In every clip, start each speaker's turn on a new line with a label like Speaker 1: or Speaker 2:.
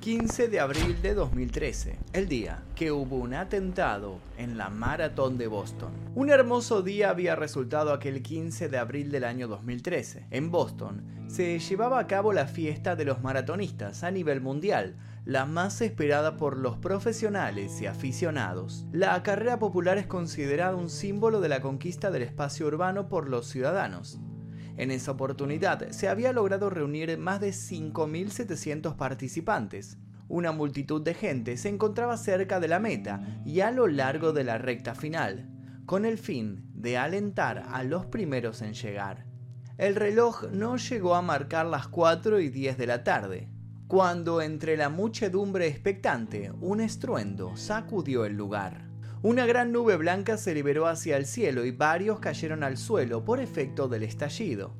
Speaker 1: 15 de abril de 2013, el día que hubo un atentado en la maratón de Boston. Un hermoso día había resultado aquel 15 de abril del año 2013. En Boston se llevaba a cabo la fiesta de los maratonistas a nivel mundial, la más esperada por los profesionales y aficionados. La carrera popular es considerada un símbolo de la conquista del espacio urbano por los ciudadanos. En esa oportunidad se había logrado reunir más de 5.700 participantes. Una multitud de gente se encontraba cerca de la meta y a lo largo de la recta final, con el fin de alentar a los primeros en llegar. El reloj no llegó a marcar las 4 y 10 de la tarde, cuando entre la muchedumbre expectante un estruendo sacudió el lugar. Una gran nube blanca se liberó hacia el cielo y varios cayeron al suelo por efecto del estallido.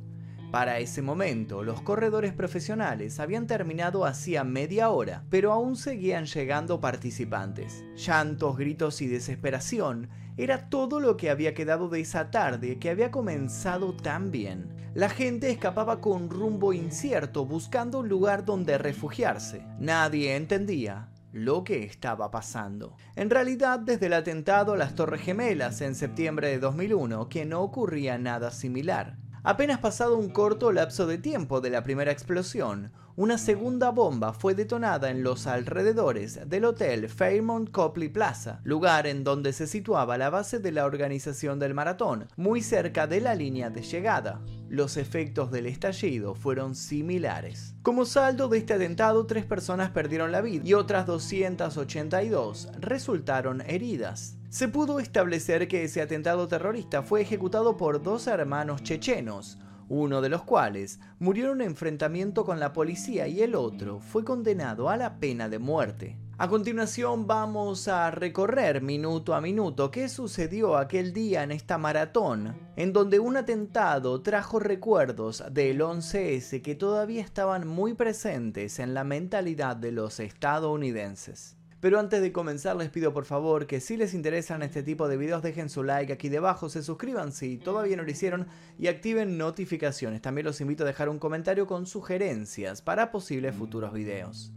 Speaker 1: Para ese momento, los corredores profesionales habían terminado hacía media hora, pero aún seguían llegando participantes. Llantos, gritos y desesperación era todo lo que había quedado de esa tarde que había comenzado tan bien. La gente escapaba con rumbo incierto buscando un lugar donde refugiarse. Nadie entendía lo que estaba pasando. En realidad, desde el atentado a las Torres Gemelas en septiembre de 2001, que no ocurría nada similar. Apenas pasado un corto lapso de tiempo de la primera explosión, una segunda bomba fue detonada en los alrededores del hotel Fairmont Copley Plaza, lugar en donde se situaba la base de la organización del maratón, muy cerca de la línea de llegada. Los efectos del estallido fueron similares. Como saldo de este atentado, tres personas perdieron la vida y otras 282 resultaron heridas. Se pudo establecer que ese atentado terrorista fue ejecutado por dos hermanos chechenos, uno de los cuales murió en un enfrentamiento con la policía y el otro fue condenado a la pena de muerte. A continuación vamos a recorrer minuto a minuto qué sucedió aquel día en esta maratón, en donde un atentado trajo recuerdos del 11S que todavía estaban muy presentes en la mentalidad de los estadounidenses. Pero antes de comenzar les pido por favor que si les interesan este tipo de videos dejen su like aquí debajo, se suscriban si todavía no lo hicieron y activen notificaciones. También los invito a dejar un comentario con sugerencias para posibles futuros videos.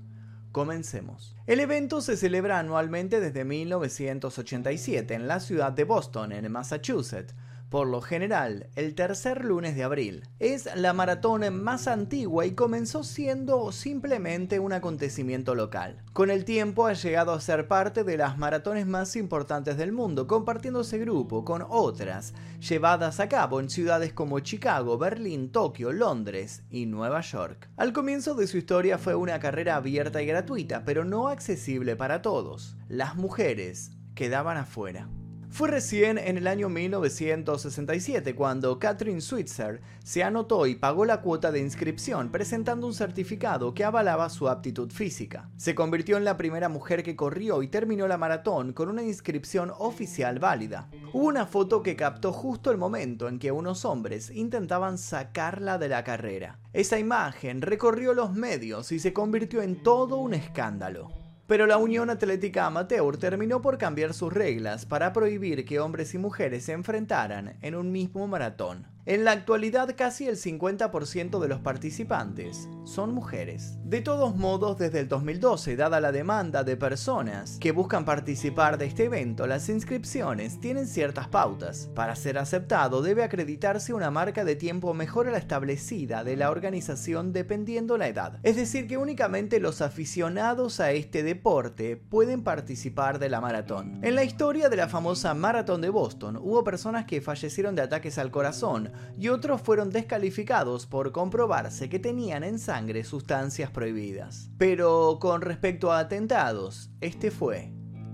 Speaker 1: Comencemos. El evento se celebra anualmente desde 1987 en la ciudad de Boston, en Massachusetts por lo general, el tercer lunes de abril. Es la maratón más antigua y comenzó siendo simplemente un acontecimiento local. Con el tiempo ha llegado a ser parte de las maratones más importantes del mundo, compartiéndose grupo con otras llevadas a cabo en ciudades como Chicago, Berlín, Tokio, Londres y Nueva York. Al comienzo de su historia fue una carrera abierta y gratuita, pero no accesible para todos. Las mujeres quedaban afuera. Fue recién en el año 1967 cuando Catherine Switzer se anotó y pagó la cuota de inscripción presentando un certificado que avalaba su aptitud física. Se convirtió en la primera mujer que corrió y terminó la maratón con una inscripción oficial válida. Hubo una foto que captó justo el momento en que unos hombres intentaban sacarla de la carrera. Esa imagen recorrió los medios y se convirtió en todo un escándalo. Pero la Unión Atlética Amateur terminó por cambiar sus reglas para prohibir que hombres y mujeres se enfrentaran en un mismo maratón. En la actualidad casi el 50% de los participantes son mujeres. De todos modos, desde el 2012, dada la demanda de personas que buscan participar de este evento, las inscripciones tienen ciertas pautas. Para ser aceptado debe acreditarse una marca de tiempo mejor a la establecida de la organización dependiendo la edad. Es decir, que únicamente los aficionados a este deporte pueden participar de la maratón. En la historia de la famosa maratón de Boston, hubo personas que fallecieron de ataques al corazón, y otros fueron descalificados por comprobarse que tenían en sangre sustancias prohibidas. Pero con respecto a atentados, este fue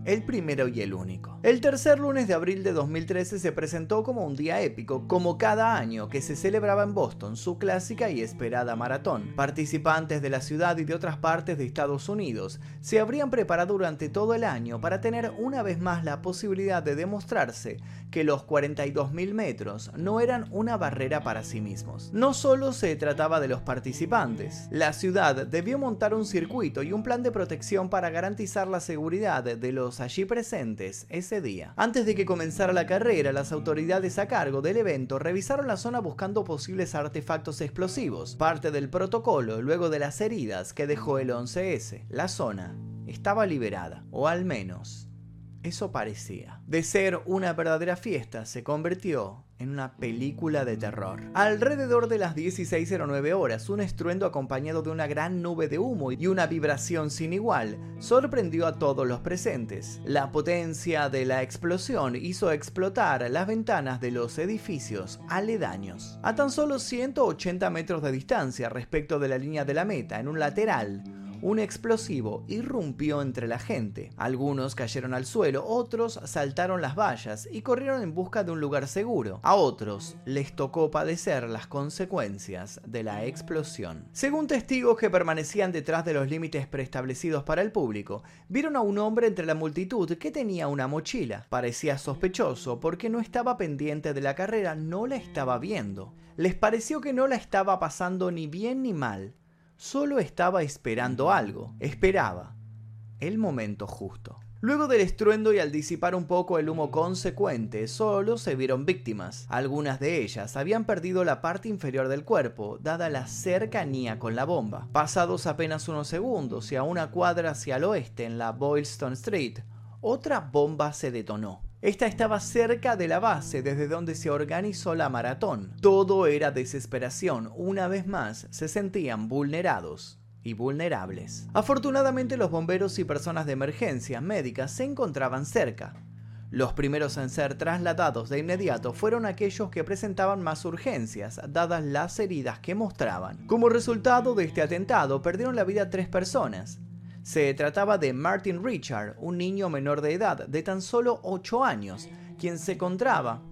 Speaker 1: el primero y el único. El tercer lunes de abril de 2013 se presentó como un día épico, como cada año que se celebraba en Boston su clásica y esperada maratón. Participantes de la ciudad y de otras partes de Estados Unidos se habrían preparado durante todo el año para tener una vez más la posibilidad de demostrarse que los 42.000 metros no eran una barrera para sí mismos. No solo se trataba de los participantes, la ciudad debió montar un circuito y un plan de protección para garantizar la seguridad de los allí presentes ese día. Antes de que comenzara la carrera, las autoridades a cargo del evento revisaron la zona buscando posibles artefactos explosivos, parte del protocolo luego de las heridas que dejó el 11S. La zona estaba liberada, o al menos eso parecía. De ser una verdadera fiesta, se convirtió en una película de terror. Alrededor de las 16.09 horas, un estruendo acompañado de una gran nube de humo y una vibración sin igual sorprendió a todos los presentes. La potencia de la explosión hizo explotar las ventanas de los edificios aledaños. A tan solo 180 metros de distancia respecto de la línea de la meta, en un lateral, un explosivo irrumpió entre la gente. Algunos cayeron al suelo, otros saltaron las vallas y corrieron en busca de un lugar seguro. A otros les tocó padecer las consecuencias de la explosión. Según testigos que permanecían detrás de los límites preestablecidos para el público, vieron a un hombre entre la multitud que tenía una mochila. Parecía sospechoso porque no estaba pendiente de la carrera, no la estaba viendo. Les pareció que no la estaba pasando ni bien ni mal, Solo estaba esperando algo, esperaba el momento justo. Luego del estruendo y al disipar un poco el humo consecuente, solo se vieron víctimas. Algunas de ellas habían perdido la parte inferior del cuerpo, dada la cercanía con la bomba. Pasados apenas unos segundos y a una cuadra hacia el oeste en la Boylston Street, otra bomba se detonó. Esta estaba cerca de la base desde donde se organizó la maratón. Todo era desesperación. Una vez más, se sentían vulnerados y vulnerables. Afortunadamente los bomberos y personas de emergencia médicas se encontraban cerca. Los primeros en ser trasladados de inmediato fueron aquellos que presentaban más urgencias, dadas las heridas que mostraban. Como resultado de este atentado, perdieron la vida tres personas, se trataba de Martin Richard, un niño menor de edad de tan solo 8 años, quien se encontraba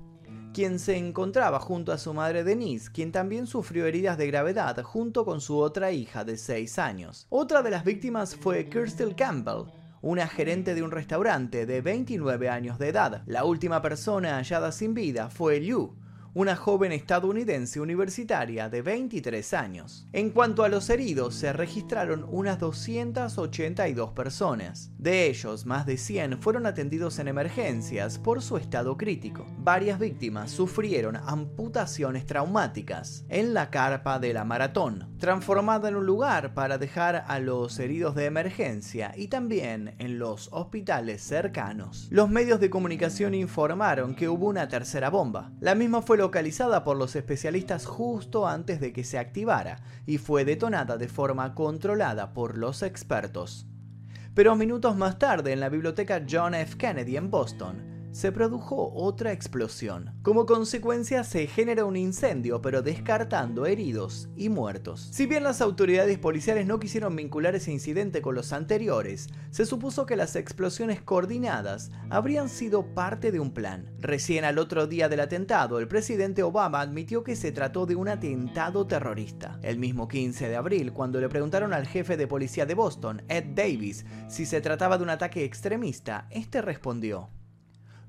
Speaker 1: quien se encontraba junto a su madre Denise, quien también sufrió heridas de gravedad junto con su otra hija de 6 años. Otra de las víctimas fue Kirstel Campbell, una gerente de un restaurante de 29 años de edad. La última persona hallada sin vida fue Liu, una joven estadounidense universitaria de 23 años. En cuanto a los heridos, se registraron unas 282 personas. De ellos, más de 100 fueron atendidos en emergencias por su estado crítico. Varias víctimas sufrieron amputaciones traumáticas en la carpa de la maratón, transformada en un lugar para dejar a los heridos de emergencia y también en los hospitales cercanos. Los medios de comunicación informaron que hubo una tercera bomba. La misma fue localizada por los especialistas justo antes de que se activara y fue detonada de forma controlada por los expertos. Pero minutos más tarde en la biblioteca John F. Kennedy en Boston, se produjo otra explosión. Como consecuencia se genera un incendio, pero descartando heridos y muertos. Si bien las autoridades policiales no quisieron vincular ese incidente con los anteriores, se supuso que las explosiones coordinadas habrían sido parte de un plan. Recién al otro día del atentado, el presidente Obama admitió que se trató de un atentado terrorista. El mismo 15 de abril, cuando le preguntaron al jefe de policía de Boston, Ed Davis, si se trataba de un ataque extremista, este respondió,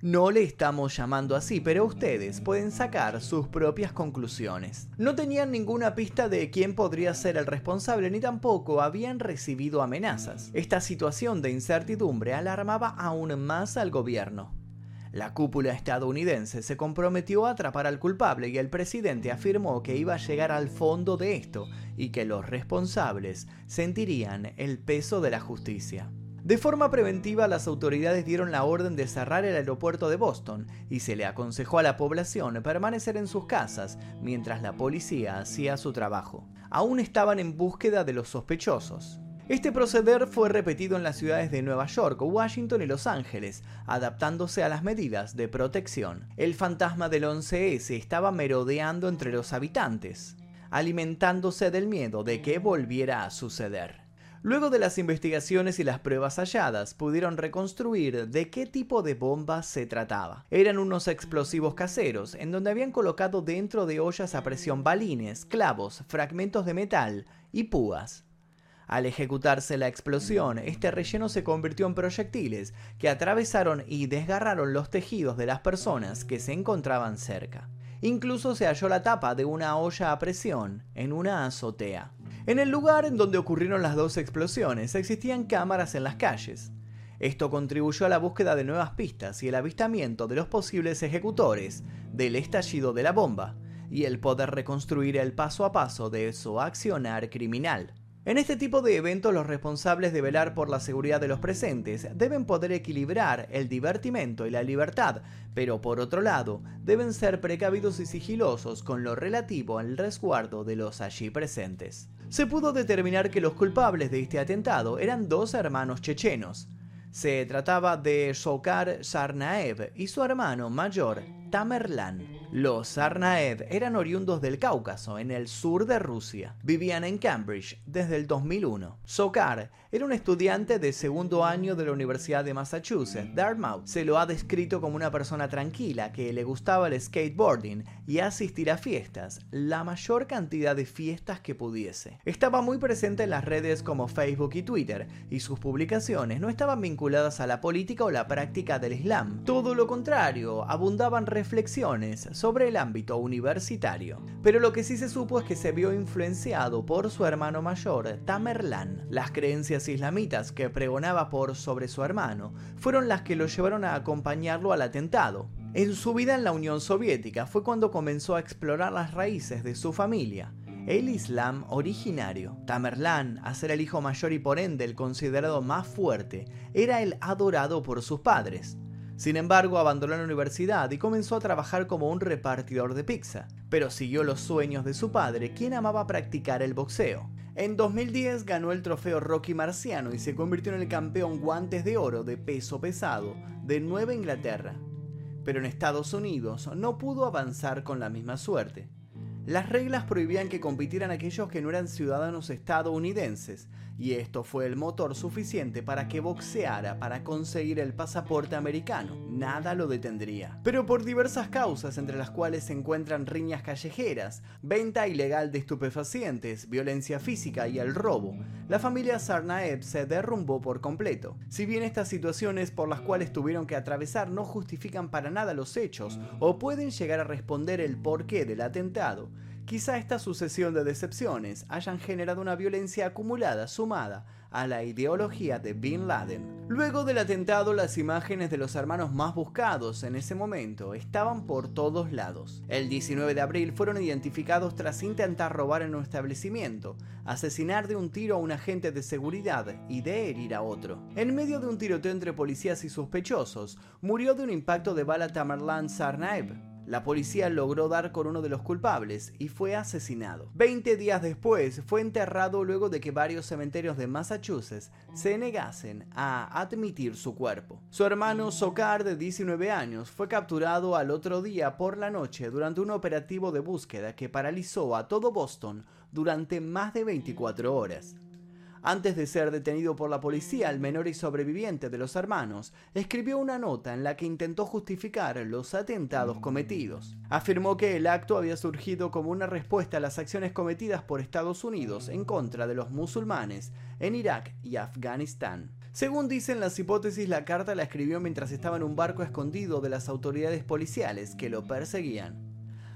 Speaker 1: no le estamos llamando así, pero ustedes pueden sacar sus propias conclusiones. No tenían ninguna pista de quién podría ser el responsable ni tampoco habían recibido amenazas. Esta situación de incertidumbre alarmaba aún más al gobierno. La cúpula estadounidense se comprometió a atrapar al culpable y el presidente afirmó que iba a llegar al fondo de esto y que los responsables sentirían el peso de la justicia. De forma preventiva, las autoridades dieron la orden de cerrar el aeropuerto de Boston y se le aconsejó a la población permanecer en sus casas mientras la policía hacía su trabajo. Aún estaban en búsqueda de los sospechosos. Este proceder fue repetido en las ciudades de Nueva York, Washington y Los Ángeles, adaptándose a las medidas de protección. El fantasma del 11S estaba merodeando entre los habitantes, alimentándose del miedo de que volviera a suceder. Luego de las investigaciones y las pruebas halladas, pudieron reconstruir de qué tipo de bomba se trataba. Eran unos explosivos caseros, en donde habían colocado dentro de ollas a presión balines, clavos, fragmentos de metal y púas. Al ejecutarse la explosión, este relleno se convirtió en proyectiles que atravesaron y desgarraron los tejidos de las personas que se encontraban cerca. Incluso se halló la tapa de una olla a presión en una azotea. En el lugar en donde ocurrieron las dos explosiones existían cámaras en las calles. Esto contribuyó a la búsqueda de nuevas pistas y el avistamiento de los posibles ejecutores del estallido de la bomba, y el poder reconstruir el paso a paso de su accionar criminal. En este tipo de eventos los responsables de velar por la seguridad de los presentes deben poder equilibrar el divertimento y la libertad, pero por otro lado deben ser precavidos y sigilosos con lo relativo al resguardo de los allí presentes. Se pudo determinar que los culpables de este atentado eran dos hermanos chechenos. Se trataba de Shokar Sarnaev y su hermano mayor, Tamerlan. Los Sarnaev eran oriundos del Cáucaso, en el sur de Rusia. Vivían en Cambridge desde el 2001. Sokar era un estudiante de segundo año de la Universidad de Massachusetts, Dartmouth. Se lo ha descrito como una persona tranquila que le gustaba el skateboarding y asistir a fiestas, la mayor cantidad de fiestas que pudiese. Estaba muy presente en las redes como Facebook y Twitter, y sus publicaciones no estaban vinculadas a la política o la práctica del Islam. Todo lo contrario, abundaban reflexiones sobre el ámbito universitario. Pero lo que sí se supo es que se vio influenciado por su hermano mayor, Tamerlan. Las creencias islamitas que pregonaba por sobre su hermano fueron las que lo llevaron a acompañarlo al atentado. En su vida en la Unión Soviética fue cuando comenzó a explorar las raíces de su familia el Islam originario. Tamerlán, a ser el hijo mayor y por ende el considerado más fuerte, era el adorado por sus padres. Sin embargo, abandonó la universidad y comenzó a trabajar como un repartidor de pizza, pero siguió los sueños de su padre, quien amaba practicar el boxeo. En 2010 ganó el trofeo Rocky Marciano y se convirtió en el campeón guantes de oro de peso pesado de Nueva Inglaterra. Pero en Estados Unidos no pudo avanzar con la misma suerte. Las reglas prohibían que compitieran aquellos que no eran ciudadanos estadounidenses, y esto fue el motor suficiente para que boxeara para conseguir el pasaporte americano. Nada lo detendría. Pero por diversas causas, entre las cuales se encuentran riñas callejeras, venta ilegal de estupefacientes, violencia física y el robo, la familia Sarnaev se derrumbó por completo. Si bien estas situaciones por las cuales tuvieron que atravesar no justifican para nada los hechos o pueden llegar a responder el porqué del atentado, Quizá esta sucesión de decepciones hayan generado una violencia acumulada sumada a la ideología de Bin Laden. Luego del atentado, las imágenes de los hermanos más buscados en ese momento estaban por todos lados. El 19 de abril fueron identificados tras intentar robar en un establecimiento, asesinar de un tiro a un agente de seguridad y de herir a otro. En medio de un tiroteo entre policías y sospechosos, murió de un impacto de bala Tamerlan Sarnaev, la policía logró dar con uno de los culpables y fue asesinado. Veinte días después fue enterrado luego de que varios cementerios de Massachusetts se negasen a admitir su cuerpo. Su hermano Sokar, de 19 años, fue capturado al otro día por la noche durante un operativo de búsqueda que paralizó a todo Boston durante más de 24 horas. Antes de ser detenido por la policía, el menor y sobreviviente de los hermanos escribió una nota en la que intentó justificar los atentados cometidos. Afirmó que el acto había surgido como una respuesta a las acciones cometidas por Estados Unidos en contra de los musulmanes en Irak y Afganistán. Según dicen las hipótesis, la carta la escribió mientras estaba en un barco escondido de las autoridades policiales que lo perseguían.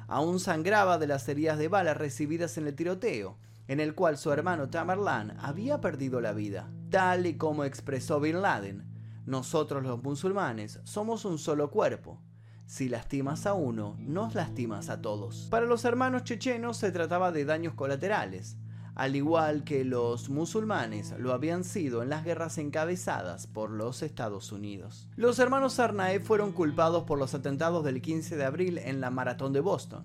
Speaker 1: Aún sangraba de las heridas de bala recibidas en el tiroteo en el cual su hermano Tamerlan había perdido la vida. Tal y como expresó Bin Laden, nosotros los musulmanes somos un solo cuerpo. Si lastimas a uno, nos lastimas a todos. Para los hermanos chechenos se trataba de daños colaterales, al igual que los musulmanes lo habían sido en las guerras encabezadas por los Estados Unidos. Los hermanos Sarnaev fueron culpados por los atentados del 15 de abril en la Maratón de Boston.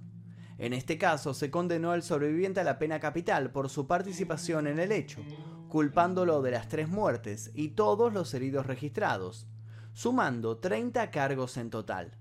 Speaker 1: En este caso, se condenó al sobreviviente a la pena capital por su participación en el hecho, culpándolo de las tres muertes y todos los heridos registrados, sumando 30 cargos en total.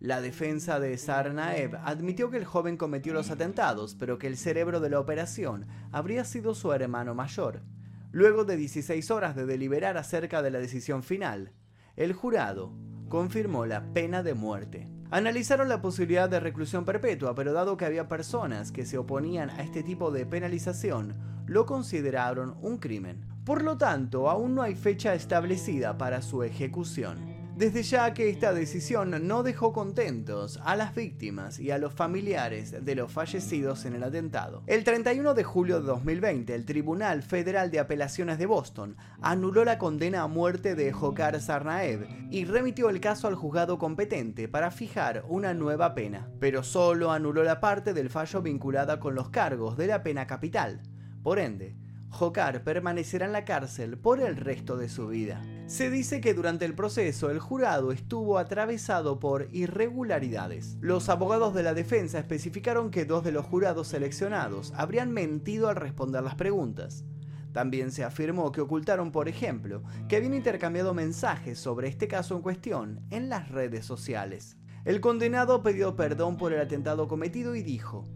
Speaker 1: La defensa de Sarnaev admitió que el joven cometió los atentados, pero que el cerebro de la operación habría sido su hermano mayor. Luego de 16 horas de deliberar acerca de la decisión final, el jurado confirmó la pena de muerte. Analizaron la posibilidad de reclusión perpetua, pero dado que había personas que se oponían a este tipo de penalización, lo consideraron un crimen. Por lo tanto, aún no hay fecha establecida para su ejecución. Desde ya que esta decisión no dejó contentos a las víctimas y a los familiares de los fallecidos en el atentado. El 31 de julio de 2020, el Tribunal Federal de Apelaciones de Boston anuló la condena a muerte de Jokar Sarnaev y remitió el caso al juzgado competente para fijar una nueva pena, pero solo anuló la parte del fallo vinculada con los cargos de la pena capital. Por ende, Jokar permanecerá en la cárcel por el resto de su vida. Se dice que durante el proceso el jurado estuvo atravesado por irregularidades. Los abogados de la defensa especificaron que dos de los jurados seleccionados habrían mentido al responder las preguntas. También se afirmó que ocultaron, por ejemplo, que habían intercambiado mensajes sobre este caso en cuestión en las redes sociales. El condenado pidió perdón por el atentado cometido y dijo,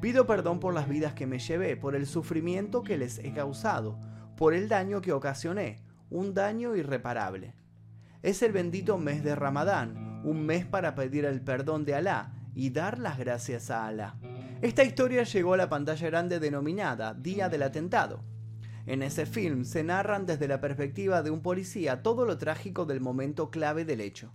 Speaker 1: Pido perdón por las vidas que me llevé, por el sufrimiento que les he causado, por el daño que ocasioné, un daño irreparable. Es el bendito mes de Ramadán, un mes para pedir el perdón de Alá y dar las gracias a Alá. Esta historia llegó a la pantalla grande denominada Día del Atentado. En ese film se narran desde la perspectiva de un policía todo lo trágico del momento clave del hecho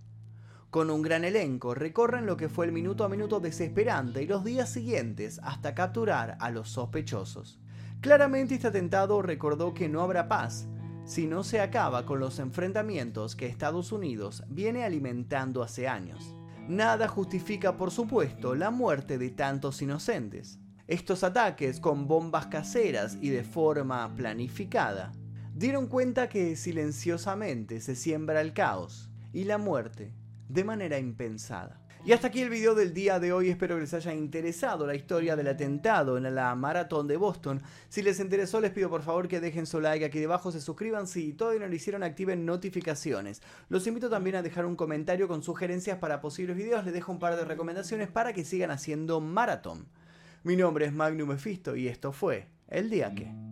Speaker 1: con un gran elenco, recorren lo que fue el minuto a minuto desesperante y los días siguientes hasta capturar a los sospechosos. Claramente este atentado recordó que no habrá paz si no se acaba con los enfrentamientos que Estados Unidos viene alimentando hace años. Nada justifica, por supuesto, la muerte de tantos inocentes. Estos ataques con bombas caseras y de forma planificada dieron cuenta que silenciosamente se siembra el caos y la muerte de manera impensada. Y hasta aquí el video del día de hoy, espero que les haya interesado la historia del atentado en la maratón de Boston. Si les interesó les pido por favor que dejen su like aquí debajo, se suscriban si todavía no lo hicieron, activen notificaciones. Los invito también a dejar un comentario con sugerencias para posibles videos, les dejo un par de recomendaciones para que sigan haciendo maratón. Mi nombre es Magnum Mephisto y esto fue El Día Que...